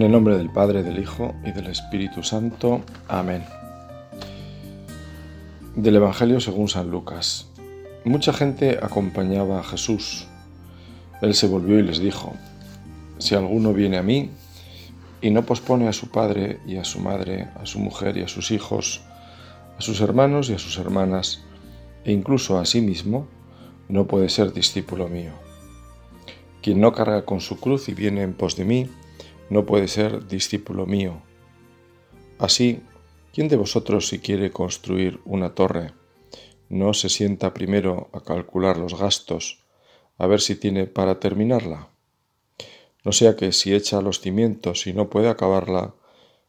En el nombre del Padre, del Hijo y del Espíritu Santo. Amén. Del Evangelio según San Lucas. Mucha gente acompañaba a Jesús. Él se volvió y les dijo, Si alguno viene a mí y no pospone a su padre y a su madre, a su mujer y a sus hijos, a sus hermanos y a sus hermanas, e incluso a sí mismo, no puede ser discípulo mío. Quien no carga con su cruz y viene en pos de mí, no puede ser discípulo mío. Así, ¿quién de vosotros si quiere construir una torre, no se sienta primero a calcular los gastos, a ver si tiene para terminarla? No sea que si echa los cimientos y no puede acabarla,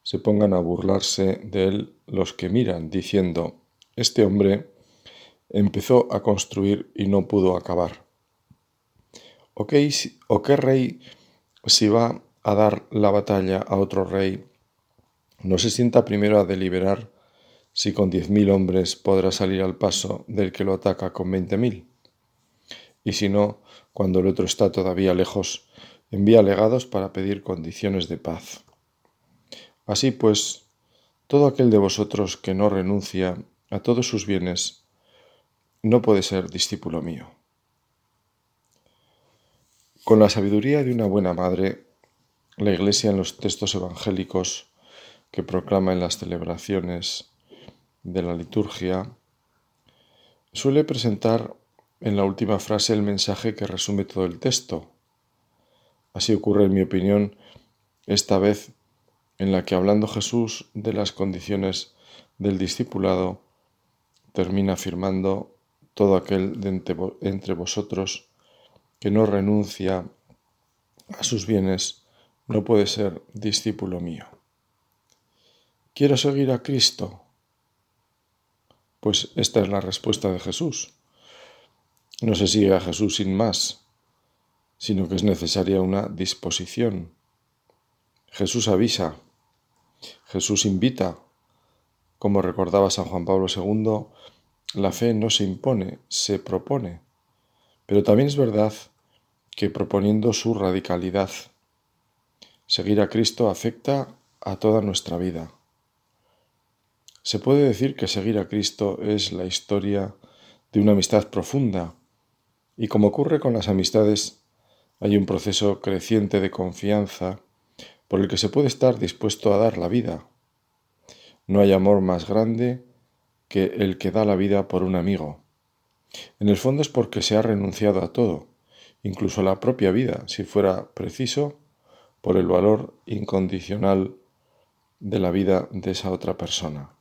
se pongan a burlarse de él los que miran, diciendo, este hombre empezó a construir y no pudo acabar. ¿O qué, o qué rey si va a dar la batalla a otro rey, no se sienta primero a deliberar si con diez mil hombres podrá salir al paso del que lo ataca con veinte mil. Y si no, cuando el otro está todavía lejos, envía legados para pedir condiciones de paz. Así pues, todo aquel de vosotros que no renuncia a todos sus bienes, no puede ser discípulo mío. Con la sabiduría de una buena madre, la Iglesia en los textos evangélicos que proclama en las celebraciones de la liturgia suele presentar en la última frase el mensaje que resume todo el texto. Así ocurre, en mi opinión, esta vez en la que hablando Jesús de las condiciones del discipulado, termina afirmando todo aquel de entre vosotros que no renuncia a sus bienes no puede ser discípulo mío. ¿Quiero seguir a Cristo? Pues esta es la respuesta de Jesús. No se sigue a Jesús sin más, sino que es necesaria una disposición. Jesús avisa, Jesús invita. Como recordaba San Juan Pablo II, la fe no se impone, se propone. Pero también es verdad que proponiendo su radicalidad, Seguir a Cristo afecta a toda nuestra vida. Se puede decir que seguir a Cristo es la historia de una amistad profunda y como ocurre con las amistades, hay un proceso creciente de confianza por el que se puede estar dispuesto a dar la vida. No hay amor más grande que el que da la vida por un amigo. En el fondo es porque se ha renunciado a todo, incluso a la propia vida, si fuera preciso, por el valor incondicional de la vida de esa otra persona.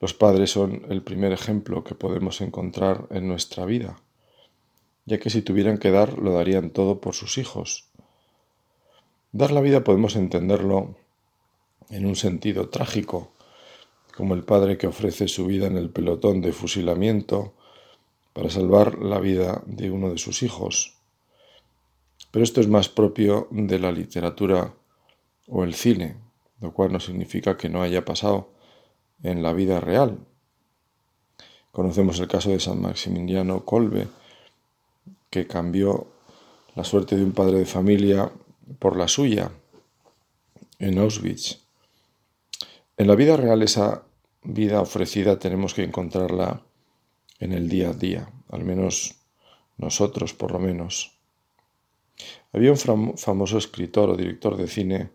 Los padres son el primer ejemplo que podemos encontrar en nuestra vida, ya que si tuvieran que dar, lo darían todo por sus hijos. Dar la vida podemos entenderlo en un sentido trágico, como el padre que ofrece su vida en el pelotón de fusilamiento para salvar la vida de uno de sus hijos pero esto es más propio de la literatura o el cine, lo cual no significa que no haya pasado en la vida real. Conocemos el caso de San Maximiliano Kolbe, que cambió la suerte de un padre de familia por la suya en Auschwitz. En la vida real esa vida ofrecida tenemos que encontrarla en el día a día, al menos nosotros por lo menos. Había un famoso escritor o director de cine,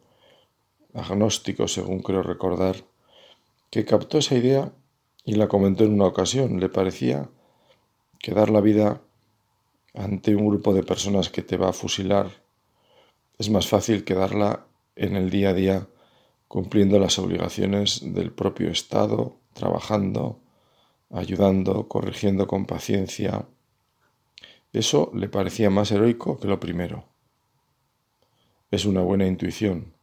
agnóstico según creo recordar, que captó esa idea y la comentó en una ocasión. Le parecía que dar la vida ante un grupo de personas que te va a fusilar es más fácil que darla en el día a día cumpliendo las obligaciones del propio Estado, trabajando, ayudando, corrigiendo con paciencia, eso le parecía más heroico que lo primero. Es una buena intuición.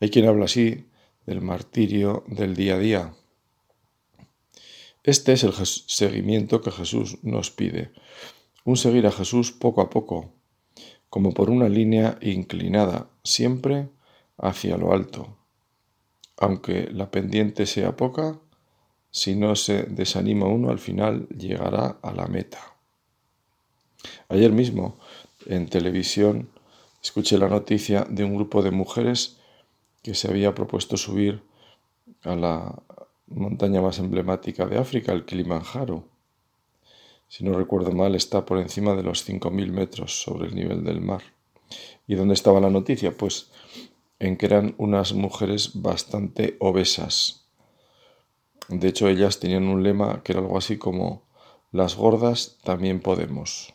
Hay quien habla así del martirio del día a día. Este es el seguimiento que Jesús nos pide. Un seguir a Jesús poco a poco, como por una línea inclinada, siempre hacia lo alto. Aunque la pendiente sea poca, si no se desanima uno al final llegará a la meta. Ayer mismo en televisión escuché la noticia de un grupo de mujeres que se había propuesto subir a la montaña más emblemática de África, el Kilimanjaro. Si no recuerdo mal, está por encima de los 5.000 metros sobre el nivel del mar. ¿Y dónde estaba la noticia? Pues en que eran unas mujeres bastante obesas. De hecho, ellas tenían un lema que era algo así como las gordas también podemos.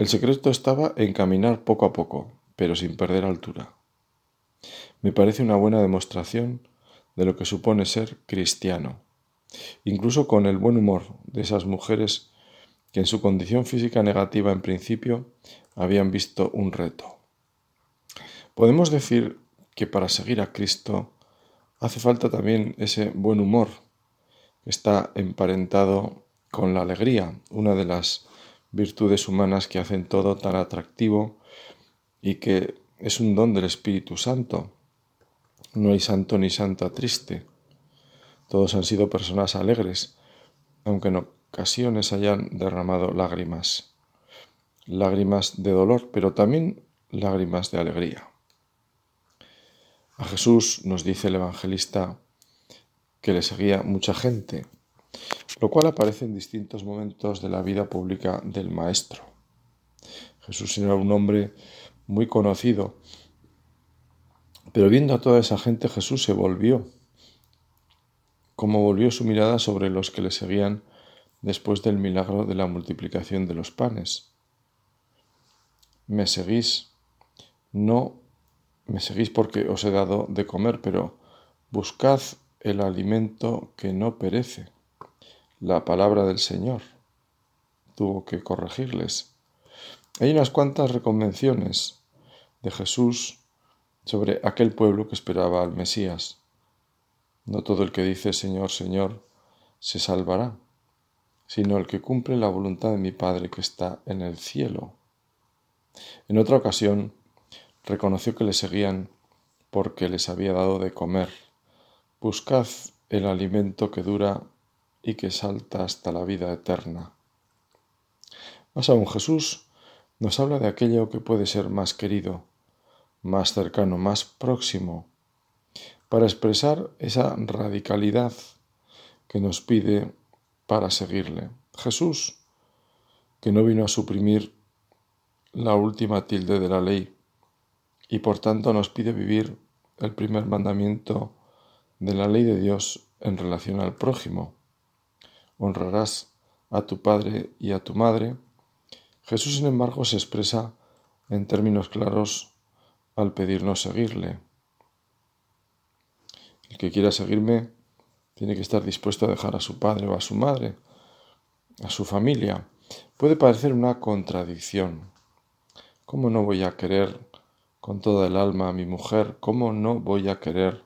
El secreto estaba en caminar poco a poco, pero sin perder altura. Me parece una buena demostración de lo que supone ser cristiano, incluso con el buen humor de esas mujeres que en su condición física negativa en principio habían visto un reto. Podemos decir que para seguir a Cristo hace falta también ese buen humor que está emparentado con la alegría, una de las virtudes humanas que hacen todo tan atractivo y que es un don del Espíritu Santo. No hay santo ni santa triste. Todos han sido personas alegres, aunque en ocasiones hayan derramado lágrimas. Lágrimas de dolor, pero también lágrimas de alegría. A Jesús nos dice el evangelista que le seguía mucha gente, lo cual aparece en distintos momentos de la vida pública del Maestro. Jesús era un hombre muy conocido, pero viendo a toda esa gente Jesús se volvió, como volvió su mirada sobre los que le seguían después del milagro de la multiplicación de los panes. Me seguís, no me seguís porque os he dado de comer, pero buscad el alimento que no perece la palabra del Señor. Tuvo que corregirles. Hay unas cuantas reconvenciones de Jesús sobre aquel pueblo que esperaba al Mesías. No todo el que dice Señor, Señor, se salvará, sino el que cumple la voluntad de mi Padre que está en el cielo. En otra ocasión, reconoció que le seguían porque les había dado de comer. Buscad el alimento que dura y que salta hasta la vida eterna. Más aún Jesús nos habla de aquello que puede ser más querido, más cercano, más próximo, para expresar esa radicalidad que nos pide para seguirle. Jesús, que no vino a suprimir la última tilde de la ley y por tanto nos pide vivir el primer mandamiento de la ley de Dios en relación al prójimo honrarás a tu padre y a tu madre, Jesús sin embargo se expresa en términos claros al pedirnos seguirle. El que quiera seguirme tiene que estar dispuesto a dejar a su padre o a su madre, a su familia. Puede parecer una contradicción. ¿Cómo no voy a querer con toda el alma a mi mujer? ¿Cómo no voy a querer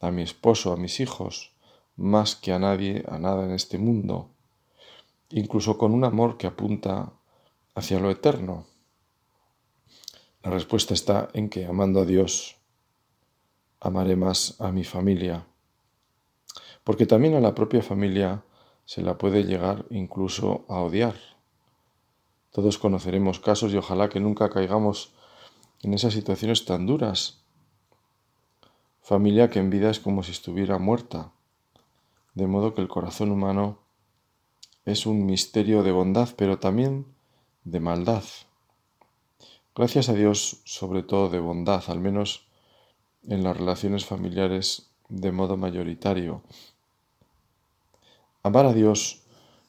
a mi esposo, a mis hijos? Más que a nadie, a nada en este mundo, incluso con un amor que apunta hacia lo eterno. La respuesta está en que amando a Dios, amaré más a mi familia, porque también a la propia familia se la puede llegar incluso a odiar. Todos conoceremos casos y ojalá que nunca caigamos en esas situaciones tan duras. Familia que en vida es como si estuviera muerta, de modo que el corazón humano es un misterio de bondad, pero también de maldad. Gracias a Dios, sobre todo de bondad, al menos en las relaciones familiares de modo mayoritario. Amar a Dios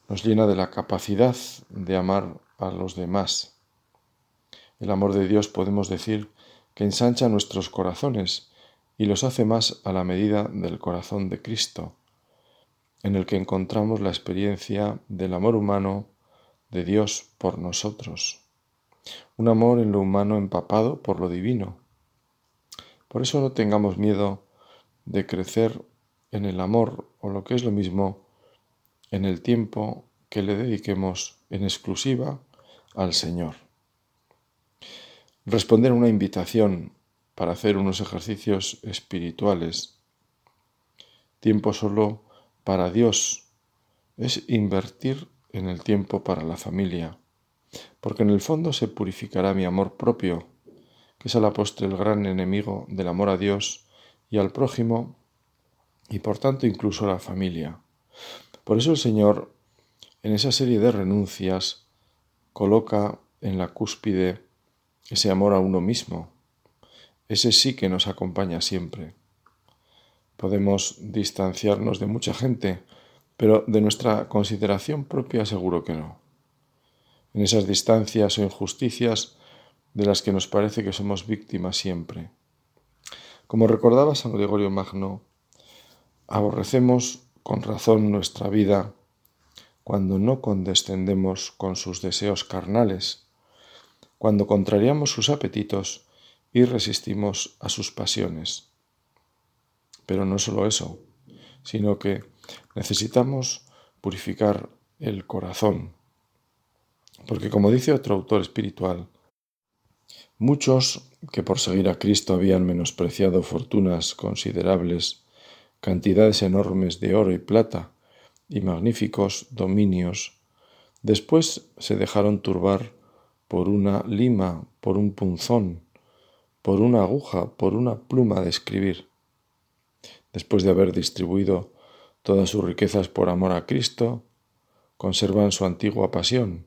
nos llena de la capacidad de amar a los demás. El amor de Dios podemos decir que ensancha nuestros corazones y los hace más a la medida del corazón de Cristo en el que encontramos la experiencia del amor humano de Dios por nosotros. Un amor en lo humano empapado por lo divino. Por eso no tengamos miedo de crecer en el amor o lo que es lo mismo en el tiempo que le dediquemos en exclusiva al Señor. Responder a una invitación para hacer unos ejercicios espirituales. Tiempo solo para Dios es invertir en el tiempo para la familia, porque en el fondo se purificará mi amor propio que es a la postre el gran enemigo del amor a Dios y al prójimo y por tanto incluso a la familia. Por eso el Señor, en esa serie de renuncias, coloca en la cúspide ese amor a uno mismo, ese sí que nos acompaña siempre. Podemos distanciarnos de mucha gente, pero de nuestra consideración propia seguro que no. En esas distancias o injusticias de las que nos parece que somos víctimas siempre. Como recordaba San Gregorio Magno, aborrecemos con razón nuestra vida cuando no condescendemos con sus deseos carnales, cuando contrariamos sus apetitos y resistimos a sus pasiones. Pero no solo eso, sino que necesitamos purificar el corazón, porque como dice otro autor espiritual, muchos que por seguir a Cristo habían menospreciado fortunas considerables, cantidades enormes de oro y plata y magníficos dominios, después se dejaron turbar por una lima, por un punzón, por una aguja, por una pluma de escribir. Después de haber distribuido todas sus riquezas por amor a Cristo, conservan su antigua pasión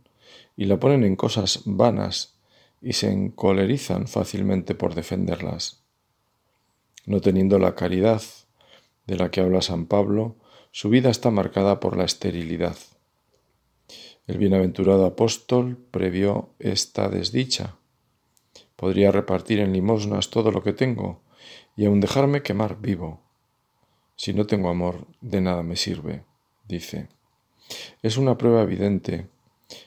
y la ponen en cosas vanas y se encolerizan fácilmente por defenderlas. No teniendo la caridad de la que habla San Pablo, su vida está marcada por la esterilidad. El bienaventurado apóstol previó esta desdicha. Podría repartir en limosnas todo lo que tengo y aun dejarme quemar vivo. Si no tengo amor, de nada me sirve, dice. Es una prueba evidente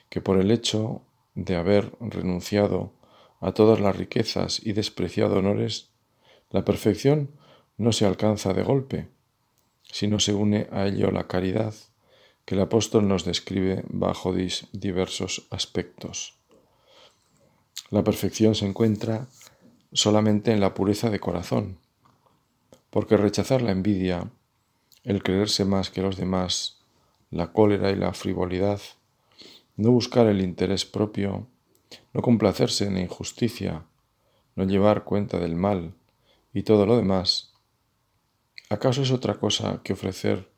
que por el hecho de haber renunciado a todas las riquezas y despreciado honores, la perfección no se alcanza de golpe, sino se une a ello la caridad que el apóstol nos describe bajo diversos aspectos. La perfección se encuentra solamente en la pureza de corazón, porque rechazar la envidia, el creerse más que los demás, la cólera y la frivolidad, no buscar el interés propio, no complacerse en injusticia, no llevar cuenta del mal y todo lo demás, ¿acaso es otra cosa que ofrecer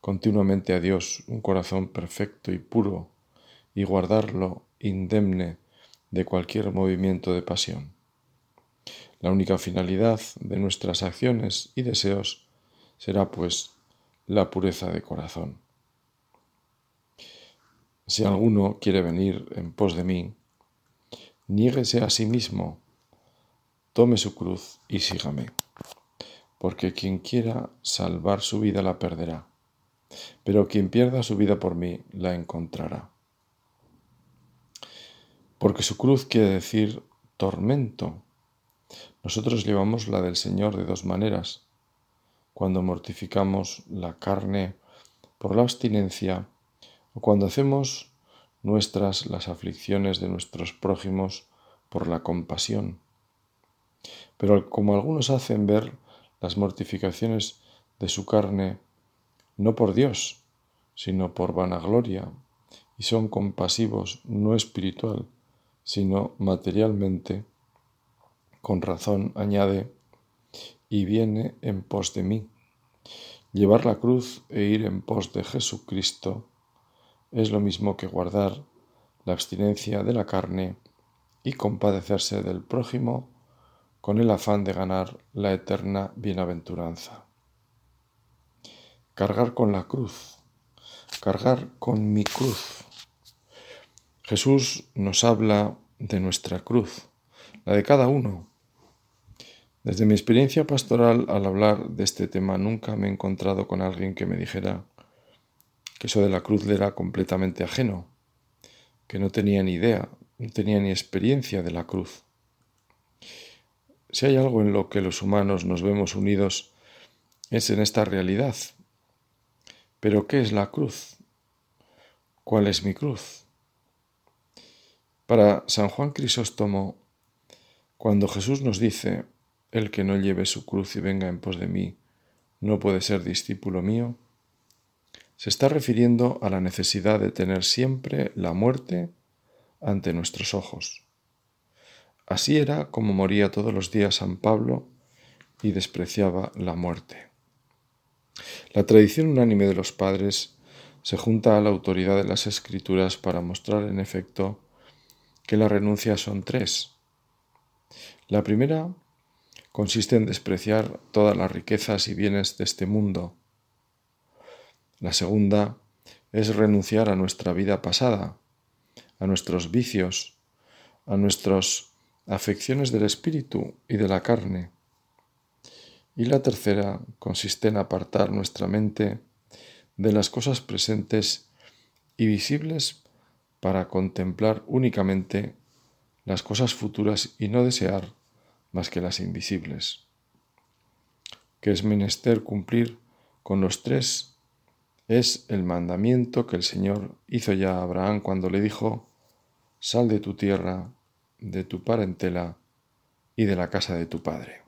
continuamente a Dios un corazón perfecto y puro y guardarlo indemne de cualquier movimiento de pasión. La única finalidad de nuestras acciones y deseos será, pues, la pureza de corazón. Si alguno quiere venir en pos de mí, niéguese a sí mismo, tome su cruz y sígame, porque quien quiera salvar su vida la perderá pero quien pierda su vida por mí la encontrará. Porque su cruz quiere decir tormento. Nosotros llevamos la del Señor de dos maneras. Cuando mortificamos la carne por la abstinencia o cuando hacemos nuestras las aflicciones de nuestros prójimos por la compasión. Pero como algunos hacen ver las mortificaciones de su carne no por Dios, sino por vanagloria, y son compasivos no espiritual, sino materialmente, con razón añade, y viene en pos de mí. Llevar la cruz e ir en pos de Jesucristo es lo mismo que guardar la abstinencia de la carne y compadecerse del prójimo con el afán de ganar la eterna bienaventuranza cargar con la cruz, cargar con mi cruz. Jesús nos habla de nuestra cruz, la de cada uno. Desde mi experiencia pastoral al hablar de este tema nunca me he encontrado con alguien que me dijera que eso de la cruz le era completamente ajeno, que no tenía ni idea, no tenía ni experiencia de la cruz. Si hay algo en lo que los humanos nos vemos unidos es en esta realidad, pero ¿qué es la cruz? ¿Cuál es mi cruz? Para San Juan Crisóstomo, cuando Jesús nos dice, el que no lleve su cruz y venga en pos de mí, no puede ser discípulo mío, se está refiriendo a la necesidad de tener siempre la muerte ante nuestros ojos, Así era como moría todos los días San Pablo y despreciaba la muerte. La tradición unánime de los padres se junta a la autoridad de las escrituras para mostrar en efecto que las renuncias son tres. La primera consiste en despreciar todas las riquezas y bienes de este mundo. La segunda es renunciar a nuestra vida pasada, a nuestros vicios, a nuestras afecciones del espíritu y de la carne. Y la tercera consiste en apartar nuestra mente de las cosas presentes y visibles para contemplar únicamente las cosas futuras y no desear más que las invisibles. Que es menester cumplir con los tres es el mandamiento que el Señor hizo ya a Abraham cuando le dijo, Sal de tu tierra, de tu parentela y de la casa de tu padre.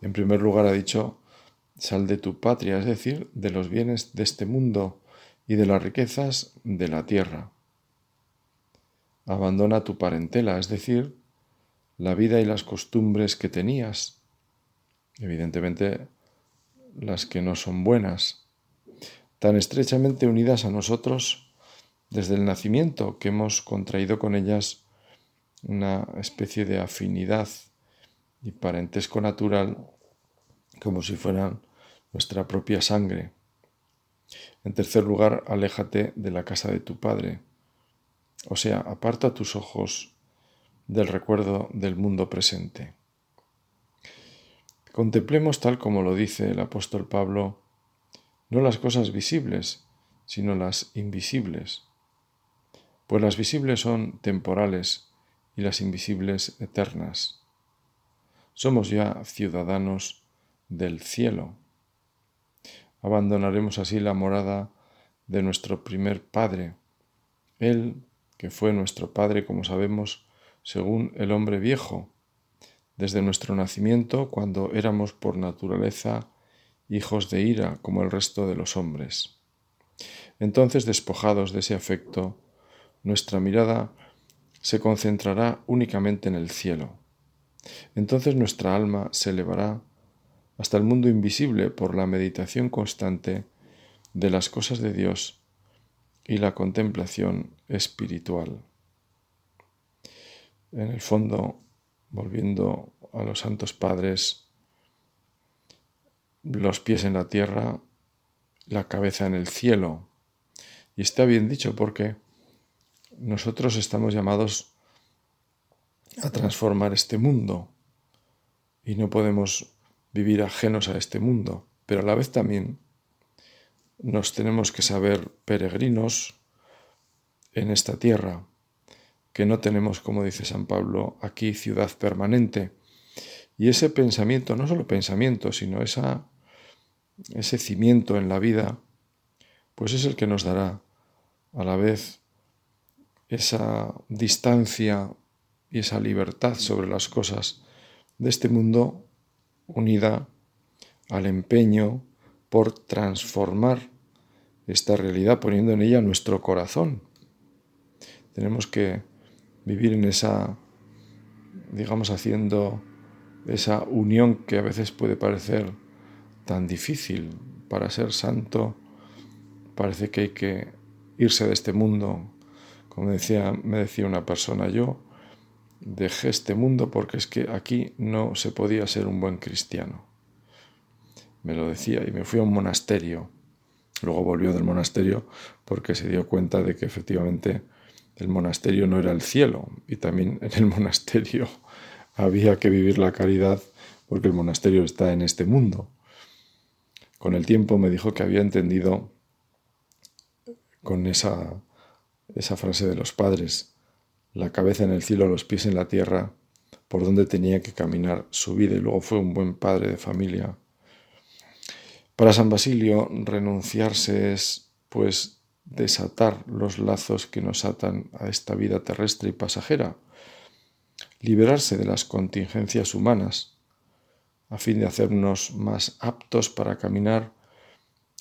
En primer lugar ha dicho, Sal de tu patria, es decir, de los bienes de este mundo y de las riquezas de la tierra. Abandona tu parentela, es decir, la vida y las costumbres que tenías, evidentemente las que no son buenas, tan estrechamente unidas a nosotros desde el nacimiento que hemos contraído con ellas una especie de afinidad y parentesco natural como si fueran nuestra propia sangre. En tercer lugar, aléjate de la casa de tu padre, o sea, aparta tus ojos del recuerdo del mundo presente. Contemplemos tal como lo dice el apóstol Pablo, no las cosas visibles, sino las invisibles. Pues las visibles son temporales y las invisibles eternas. Somos ya ciudadanos del cielo. Abandonaremos así la morada de nuestro primer Padre, Él que fue nuestro Padre, como sabemos, según el hombre viejo, desde nuestro nacimiento, cuando éramos por naturaleza hijos de ira como el resto de los hombres. Entonces, despojados de ese afecto, nuestra mirada se concentrará únicamente en el cielo. Entonces nuestra alma se elevará hasta el mundo invisible por la meditación constante de las cosas de Dios y la contemplación espiritual. En el fondo, volviendo a los santos padres, los pies en la tierra, la cabeza en el cielo. Y está bien dicho porque nosotros estamos llamados a transformar este mundo y no podemos vivir ajenos a este mundo, pero a la vez también nos tenemos que saber peregrinos en esta tierra, que no tenemos, como dice San Pablo, aquí ciudad permanente. Y ese pensamiento, no solo pensamiento, sino esa ese cimiento en la vida, pues es el que nos dará a la vez esa distancia y esa libertad sobre las cosas de este mundo unida al empeño por transformar esta realidad poniendo en ella nuestro corazón. Tenemos que vivir en esa, digamos, haciendo esa unión que a veces puede parecer tan difícil para ser santo, parece que hay que irse de este mundo. Como decía, me decía una persona, yo dejé este mundo porque es que aquí no se podía ser un buen cristiano. Me lo decía y me fui a un monasterio. Luego volvió del monasterio porque se dio cuenta de que efectivamente el monasterio no era el cielo y también en el monasterio había que vivir la caridad porque el monasterio está en este mundo. Con el tiempo me dijo que había entendido con esa, esa frase de los padres, la cabeza en el cielo, los pies en la tierra, por donde tenía que caminar su vida y luego fue un buen padre de familia. Para San Basilio, renunciarse es, pues, desatar los lazos que nos atan a esta vida terrestre y pasajera, liberarse de las contingencias humanas, a fin de hacernos más aptos para caminar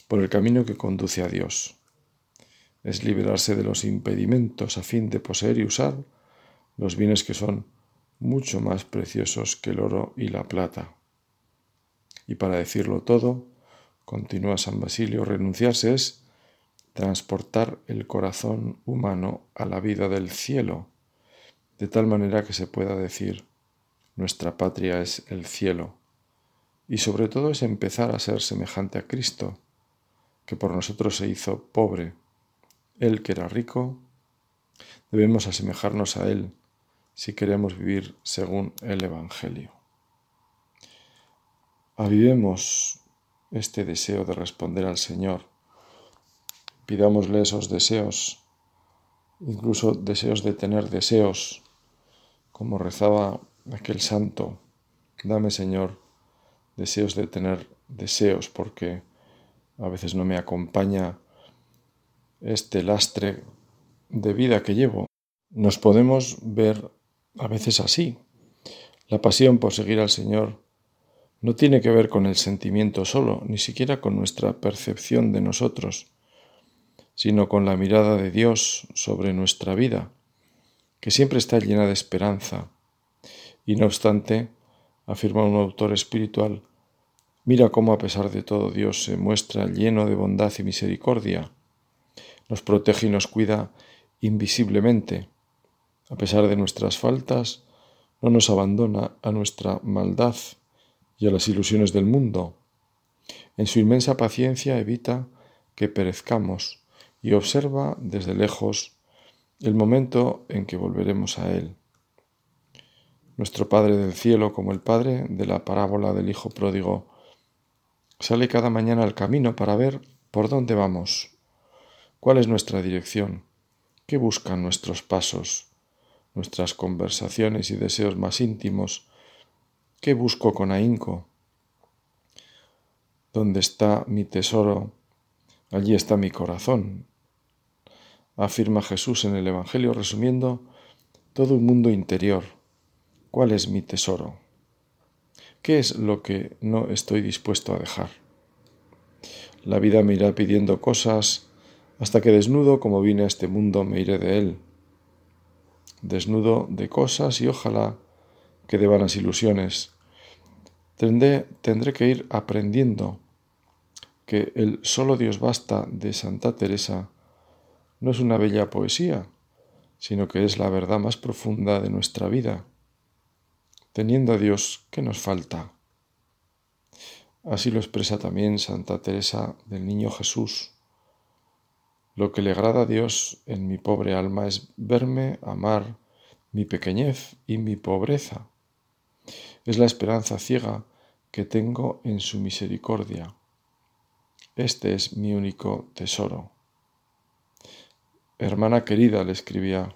por el camino que conduce a Dios. Es liberarse de los impedimentos a fin de poseer y usar los bienes que son mucho más preciosos que el oro y la plata. Y para decirlo todo, continúa San Basilio, renunciarse es transportar el corazón humano a la vida del cielo, de tal manera que se pueda decir, nuestra patria es el cielo, y sobre todo es empezar a ser semejante a Cristo, que por nosotros se hizo pobre, Él que era rico, debemos asemejarnos a Él si queremos vivir según el Evangelio. Avivemos este deseo de responder al Señor. Pidámosle esos deseos, incluso deseos de tener deseos, como rezaba aquel santo. Dame, Señor, deseos de tener deseos, porque a veces no me acompaña este lastre de vida que llevo. Nos podemos ver a veces así. La pasión por seguir al Señor no tiene que ver con el sentimiento solo, ni siquiera con nuestra percepción de nosotros, sino con la mirada de Dios sobre nuestra vida, que siempre está llena de esperanza. Y no obstante, afirma un autor espiritual, mira cómo a pesar de todo Dios se muestra lleno de bondad y misericordia, nos protege y nos cuida invisiblemente. A pesar de nuestras faltas, no nos abandona a nuestra maldad y a las ilusiones del mundo. En su inmensa paciencia evita que perezcamos y observa desde lejos el momento en que volveremos a Él. Nuestro Padre del Cielo, como el Padre de la parábola del Hijo Pródigo, sale cada mañana al camino para ver por dónde vamos, cuál es nuestra dirección, qué buscan nuestros pasos, nuestras conversaciones y deseos más íntimos, ¿Qué busco con ahínco? ¿Dónde está mi tesoro? Allí está mi corazón. Afirma Jesús en el Evangelio resumiendo todo un mundo interior. ¿Cuál es mi tesoro? ¿Qué es lo que no estoy dispuesto a dejar? La vida me irá pidiendo cosas hasta que desnudo como vine a este mundo me iré de él. Desnudo de cosas y ojalá que de vanas ilusiones. Tendré, tendré que ir aprendiendo que el solo Dios basta de Santa Teresa no es una bella poesía, sino que es la verdad más profunda de nuestra vida. Teniendo a Dios, ¿qué nos falta? Así lo expresa también Santa Teresa del Niño Jesús. Lo que le agrada a Dios en mi pobre alma es verme amar mi pequeñez y mi pobreza es la esperanza ciega que tengo en su misericordia. Este es mi único tesoro. Hermana querida, le escribía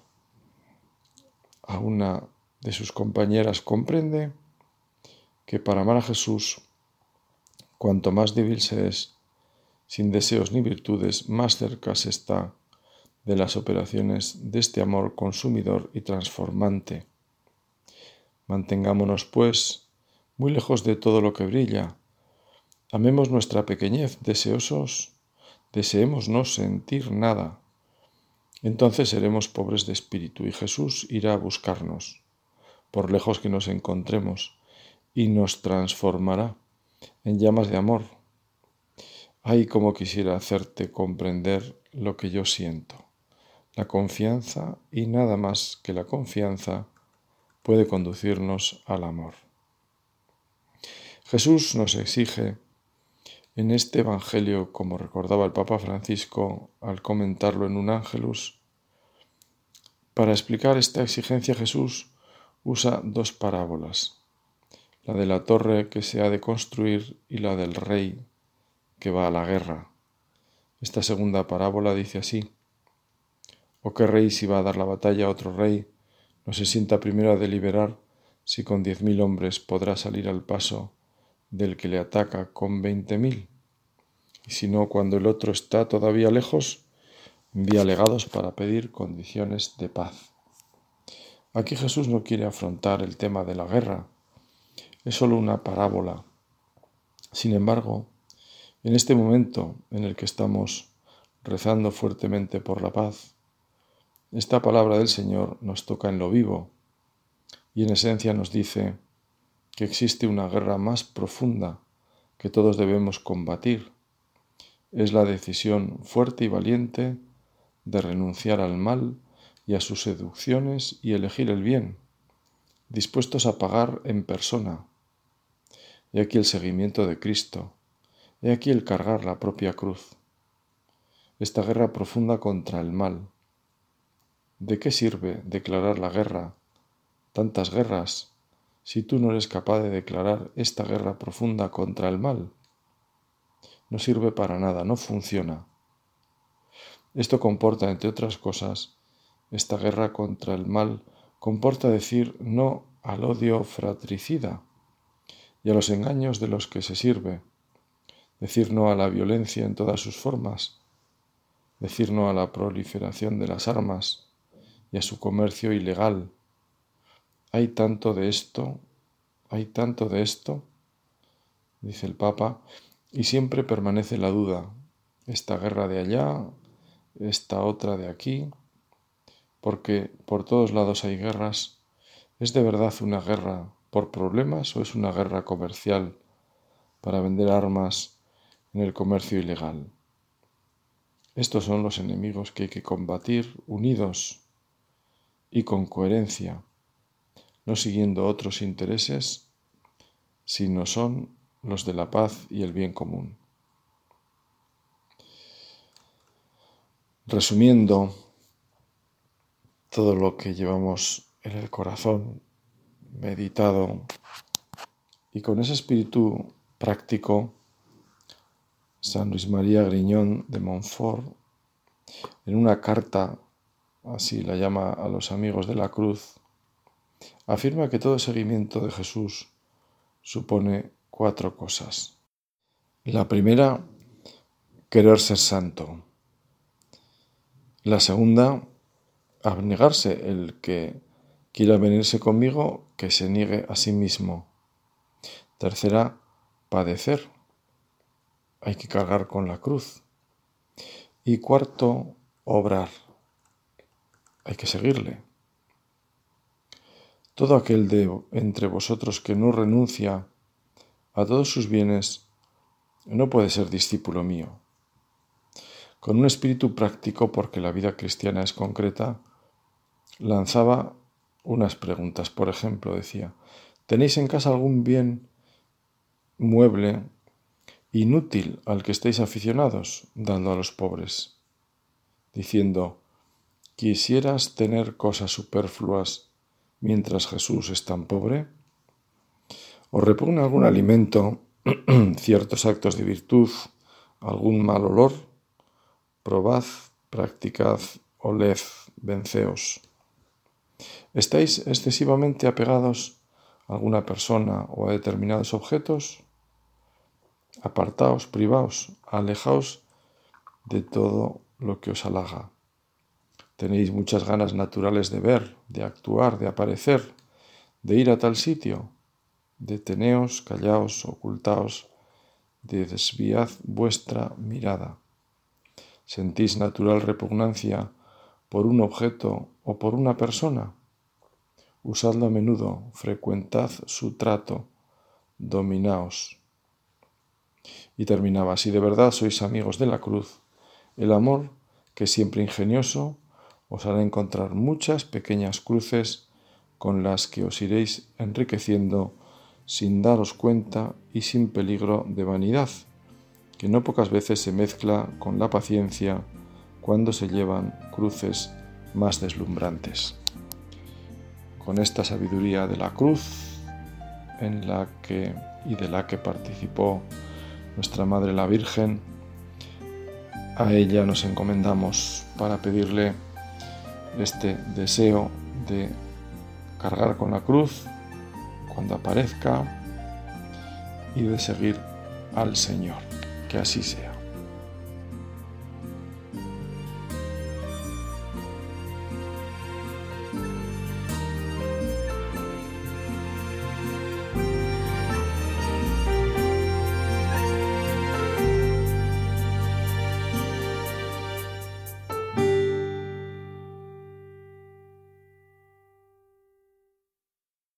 a una de sus compañeras, comprende que para amar a Jesús, cuanto más débil se es, sin deseos ni virtudes, más cerca se está de las operaciones de este amor consumidor y transformante. Mantengámonos, pues, muy lejos de todo lo que brilla. Amemos nuestra pequeñez, deseosos, deseemos no sentir nada. Entonces seremos pobres de espíritu y Jesús irá a buscarnos, por lejos que nos encontremos, y nos transformará en llamas de amor. Ay, como quisiera hacerte comprender lo que yo siento. La confianza y nada más que la confianza puede conducirnos al amor. Jesús nos exige en este Evangelio, como recordaba el Papa Francisco al comentarlo en un ángelus, para explicar esta exigencia Jesús usa dos parábolas, la de la torre que se ha de construir y la del rey que va a la guerra. Esta segunda parábola dice así, ¿o qué rey si va a dar la batalla a otro rey no se sienta primero a deliberar si con diez mil hombres podrá salir al paso del que le ataca con veinte mil. Y si no, cuando el otro está todavía lejos, envía legados para pedir condiciones de paz. Aquí Jesús no quiere afrontar el tema de la guerra, es solo una parábola. Sin embargo, en este momento en el que estamos rezando fuertemente por la paz, esta palabra del Señor nos toca en lo vivo y en esencia nos dice que existe una guerra más profunda que todos debemos combatir. Es la decisión fuerte y valiente de renunciar al mal y a sus seducciones y elegir el bien, dispuestos a pagar en persona. Y aquí el seguimiento de Cristo, y aquí el cargar la propia cruz. Esta guerra profunda contra el mal, ¿De qué sirve declarar la guerra, tantas guerras, si tú no eres capaz de declarar esta guerra profunda contra el mal? No sirve para nada, no funciona. Esto comporta, entre otras cosas, esta guerra contra el mal comporta decir no al odio fratricida y a los engaños de los que se sirve, decir no a la violencia en todas sus formas, decir no a la proliferación de las armas, y a su comercio ilegal. Hay tanto de esto, hay tanto de esto, dice el Papa, y siempre permanece la duda, esta guerra de allá, esta otra de aquí, porque por todos lados hay guerras. ¿Es de verdad una guerra por problemas o es una guerra comercial para vender armas en el comercio ilegal? Estos son los enemigos que hay que combatir unidos y con coherencia, no siguiendo otros intereses, sino son los de la paz y el bien común. Resumiendo todo lo que llevamos en el corazón, meditado, y con ese espíritu práctico, San Luis María Griñón de Montfort, en una carta así la llama a los amigos de la cruz, afirma que todo seguimiento de Jesús supone cuatro cosas. La primera, querer ser santo. La segunda, abnegarse el que quiera venirse conmigo, que se niegue a sí mismo. Tercera, padecer. Hay que cargar con la cruz. Y cuarto, obrar hay que seguirle. Todo aquel de entre vosotros que no renuncia a todos sus bienes no puede ser discípulo mío. Con un espíritu práctico, porque la vida cristiana es concreta, lanzaba unas preguntas. Por ejemplo, decía, ¿tenéis en casa algún bien mueble inútil al que estéis aficionados, dando a los pobres? Diciendo, ¿Quisieras tener cosas superfluas mientras Jesús es tan pobre? ¿O repugna algún alimento, ciertos actos de virtud, algún mal olor? Probad, practicad, oled, venceos. ¿Estáis excesivamente apegados a alguna persona o a determinados objetos? Apartaos, privaos, alejaos de todo lo que os halaga. Tenéis muchas ganas naturales de ver, de actuar, de aparecer, de ir a tal sitio. Deteneos, callaos, ocultaos, de desviad vuestra mirada. ¿Sentís natural repugnancia por un objeto o por una persona? Usadlo a menudo, frecuentad su trato, dominaos. Y terminaba, si de verdad sois amigos de la cruz, el amor, que siempre ingenioso, os hará encontrar muchas pequeñas cruces con las que os iréis enriqueciendo sin daros cuenta y sin peligro de vanidad, que no pocas veces se mezcla con la paciencia cuando se llevan cruces más deslumbrantes. Con esta sabiduría de la cruz en la que y de la que participó nuestra Madre la Virgen, a ella nos encomendamos para pedirle este deseo de cargar con la cruz cuando aparezca y de seguir al Señor. Que así sea.